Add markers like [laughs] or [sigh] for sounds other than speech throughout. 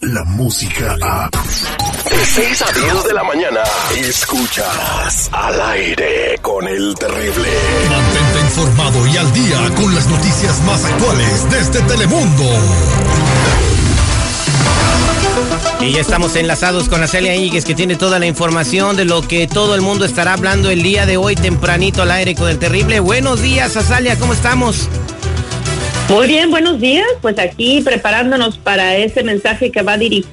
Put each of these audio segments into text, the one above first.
La música a. De 6 a 10 de la mañana. Escuchas al aire con el terrible. Mantente informado y al día con las noticias más actuales desde Telemundo. Y ya estamos enlazados con Acelia Íñiguez que tiene toda la información de lo que todo el mundo estará hablando el día de hoy tempranito al aire con el terrible. Buenos días, Azalia, ¿cómo estamos? Muy bien, buenos días. Pues aquí preparándonos para ese mensaje que va a dirigir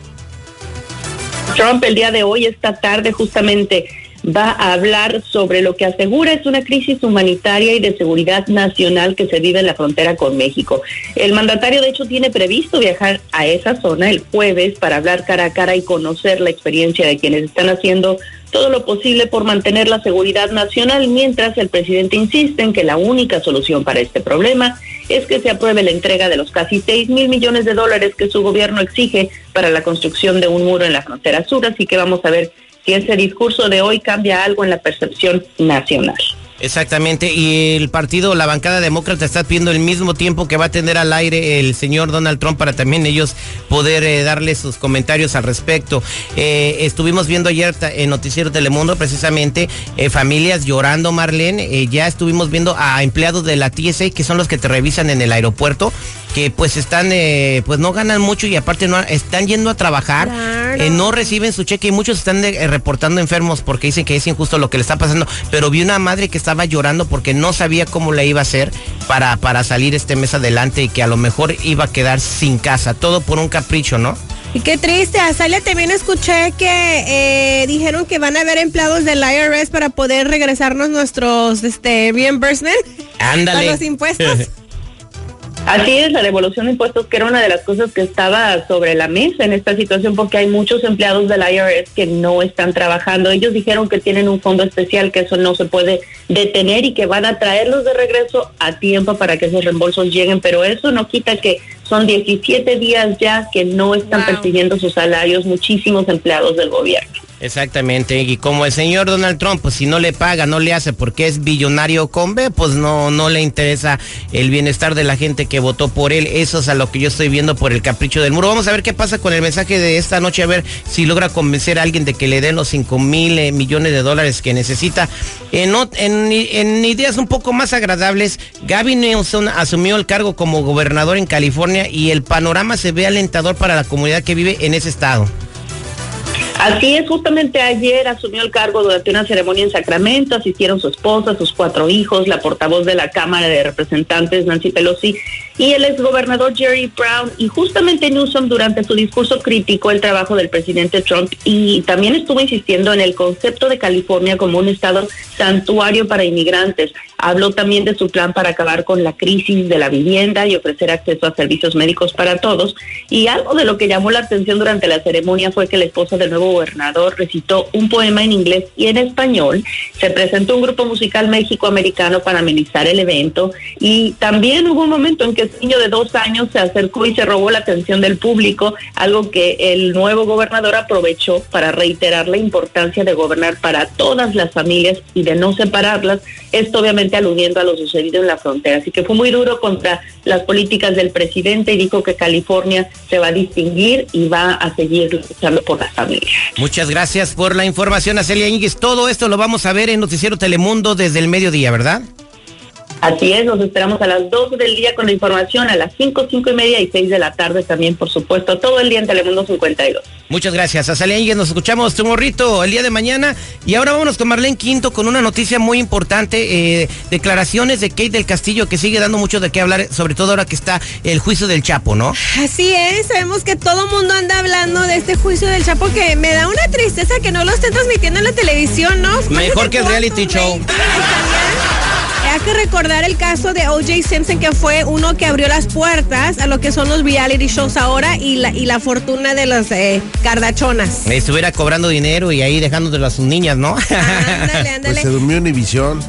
Trump el día de hoy, esta tarde justamente va a hablar sobre lo que asegura es una crisis humanitaria y de seguridad nacional que se vive en la frontera con México. El mandatario, de hecho, tiene previsto viajar a esa zona el jueves para hablar cara a cara y conocer la experiencia de quienes están haciendo todo lo posible por mantener la seguridad nacional, mientras el presidente insiste en que la única solución para este problema es que se apruebe la entrega de los casi 6 mil millones de dólares que su gobierno exige para la construcción de un muro en la frontera sur. Así que vamos a ver si ese discurso de hoy cambia algo en la percepción nacional. Exactamente, y el partido, la bancada demócrata está pidiendo el mismo tiempo que va a tener al aire el señor Donald Trump para también ellos poder eh, darle sus comentarios al respecto. Eh, estuvimos viendo ayer en Noticiero Telemundo precisamente eh, familias llorando, Marlene, ya estuvimos viendo a empleados de la TSA que son los que te revisan en el aeropuerto que pues están, eh, pues no ganan mucho y aparte no están yendo a trabajar, eh, no reciben su cheque y muchos están eh, reportando enfermos porque dicen que es injusto lo que le está pasando. Pero vi una madre que estaba llorando porque no sabía cómo le iba a hacer para, para salir este mes adelante y que a lo mejor iba a quedar sin casa, todo por un capricho, ¿no? Y qué triste, Azalia, también escuché que dijeron que van a haber empleados del IRS para poder regresarnos nuestros este, reimbursement. Ándale. los impuestos. [laughs] Así es, la devolución de impuestos, que era una de las cosas que estaba sobre la mesa en esta situación, porque hay muchos empleados del IRS que no están trabajando. Ellos dijeron que tienen un fondo especial, que eso no se puede detener y que van a traerlos de regreso a tiempo para que esos reembolsos lleguen, pero eso no quita que son 17 días ya que no están percibiendo sus salarios muchísimos empleados del gobierno. Exactamente, y como el señor Donald Trump, pues si no le paga, no le hace porque es billonario con B, pues no, no le interesa el bienestar de la gente que votó por él. Eso es a lo que yo estoy viendo por el capricho del muro. Vamos a ver qué pasa con el mensaje de esta noche, a ver si logra convencer a alguien de que le den los 5 mil eh, millones de dólares que necesita. En, en, en ideas un poco más agradables, Gavin Newsom asumió el cargo como gobernador en California y el panorama se ve alentador para la comunidad que vive en ese estado. Así es, justamente ayer asumió el cargo durante una ceremonia en Sacramento, asistieron su esposa, sus cuatro hijos, la portavoz de la Cámara de Representantes, Nancy Pelosi, y el exgobernador Jerry Brown. Y justamente Newsom durante su discurso criticó el trabajo del presidente Trump y también estuvo insistiendo en el concepto de California como un estado santuario para inmigrantes. Habló también de su plan para acabar con la crisis de la vivienda y ofrecer acceso a servicios médicos para todos. Y algo de lo que llamó la atención durante la ceremonia fue que la esposa del nuevo gobernador recitó un poema en inglés y en español. Se presentó un grupo musical méxico-americano para amenizar el evento y también hubo un momento en que el niño de dos años se acercó y se robó la atención del público, algo que el nuevo gobernador aprovechó para reiterar la importancia de gobernar para todas las familias y de no separarlas, esto obviamente aludiendo a lo sucedido en la frontera. Así que fue muy duro contra las políticas del presidente y dijo que California se va a distinguir y va a seguir luchando por las familias. Muchas gracias por la información, Acelia Ínguez. Todo esto lo vamos a ver en Noticiero Telemundo desde el mediodía, ¿verdad? Así es, nos esperamos a las 2 del día con la información, a las 5, 5 y media y 6 de la tarde también, por supuesto, todo el día en Telemundo 52. Muchas gracias, Azalia Ínguez. Nos escuchamos, tu morrito, el día de mañana. Y ahora vámonos con Marlene Quinto con una noticia muy importante. Eh, declaraciones de Kate del Castillo que sigue dando mucho de qué hablar, sobre todo ahora que está el juicio del Chapo, ¿no? Así es, sabemos que todo mundo anda hablando de este juicio del Chapo que me da una tristeza que no lo estén transmitiendo en la televisión, ¿no? Mejor que el reality show. Hay que recordar el caso de O.J. Simpson, que fue uno que abrió las puertas a lo que son los reality shows ahora y la, y la fortuna de los eh, cardachonas. Estuviera cobrando dinero y ahí dejándoselo a sus niñas, ¿no? Ándale, ándale. [laughs] Pues se durmió en División.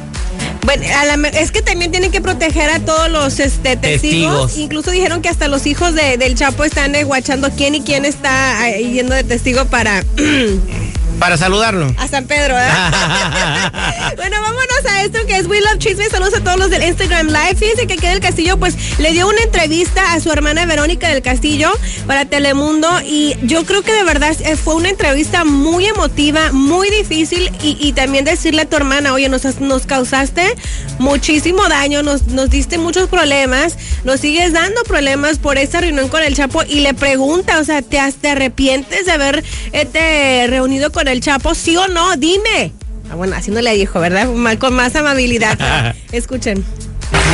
Bueno, es que también tienen que proteger a todos los este, testigos. Incluso dijeron que hasta los hijos de, del Chapo están eh, guachando quién y quién está eh, yendo de testigo para... [clears throat] para saludarlo. A San Pedro, ¿eh? [laughs] bueno, vámonos a esto que es We Love Chisme. Saludos a todos los del Instagram Live. Fíjense que aquí del Castillo, pues le dio una entrevista a su hermana Verónica del Castillo para Telemundo. Y yo creo que de verdad eh, fue una entrevista muy emotiva, muy difícil. Y, y también decirle a tu hermana, oye, nos, causaste muchísimo daño, nos, nos diste muchos problemas, nos sigues dando problemas por esa reunión con el Chapo. Y le pregunta, o sea, ¿te, te arrepientes de haber este, reunido con el Chapo? ¿Sí o no? Dime. Ah, bueno, así no le dijo, ¿verdad? Con más amabilidad. [laughs] Escuchen.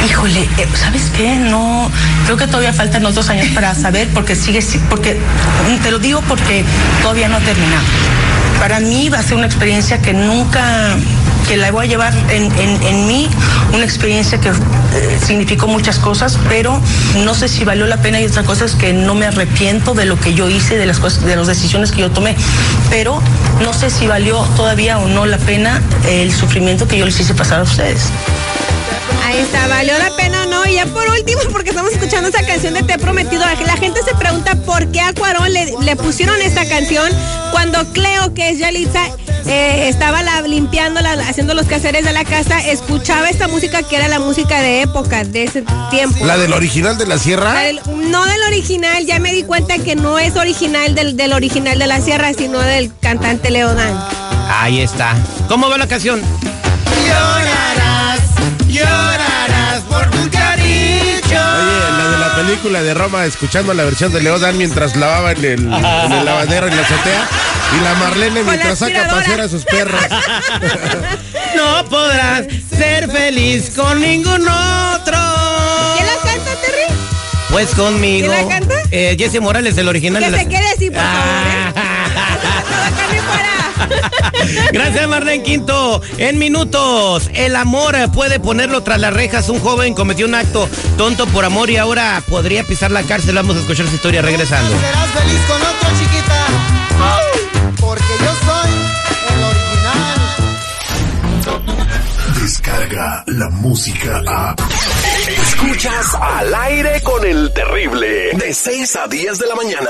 Híjole, eh, ¿sabes qué? No, creo que todavía faltan otros años para saber, porque sigue, si- porque mm, te lo digo porque todavía no ha terminado. Para mí va a ser una experiencia que nunca, que la voy a llevar en, en- en mí, una experiencia que eh, significó muchas cosas, pero no sé si valió la pena y otra cosa es que no me arrepiento de lo que yo hice, de las cosas, de las decisiones que yo tomé, pero no sé si valió todavía o no la pena el sufrimiento que yo les hice pasar a ustedes. Ahí está, ¿valió la pena no? Y ya por último, porque estamos escuchando esa canción de Te he prometido, la gente se pregunta por qué a Cuarón le, le pusieron esta canción cuando Cleo, que es Yalitza, eh, estaba la- limpiando, la- haciendo los quehaceres de la casa, escuchaba esta música que era la música de época, de ese tiempo. La del original de la sierra. La del- no del original, ya me di cuenta que no es original del, del original de la sierra, sino del cantante Leodán. Ahí está. ¿Cómo va la canción? Oye, la de la película de Roma, escuchando la versión de Leodan mientras lavaba en el, en el lavadero en la azotea. Y la Marlene mientras saca a pasear a sus perros. [laughs] No podrás ser feliz con ningún otro. ¿Quién la canta, Terry? Pues conmigo. ¿Quién la canta? Eh, Jesse Morales, el original Que de la- se quede así, por favor. ¿eh? Gracias, Marlene Quinto. En minutos, el amor puede ponerlo tras las rejas. Un joven cometió un acto tonto por amor y ahora podría pisar la cárcel. Vamos a escuchar su historia regresando. Serás feliz con otro, chiquita. Porque yo soy el original. Descarga la música a. Escuchas al aire con el terrible. De 6 a 10 de la mañana.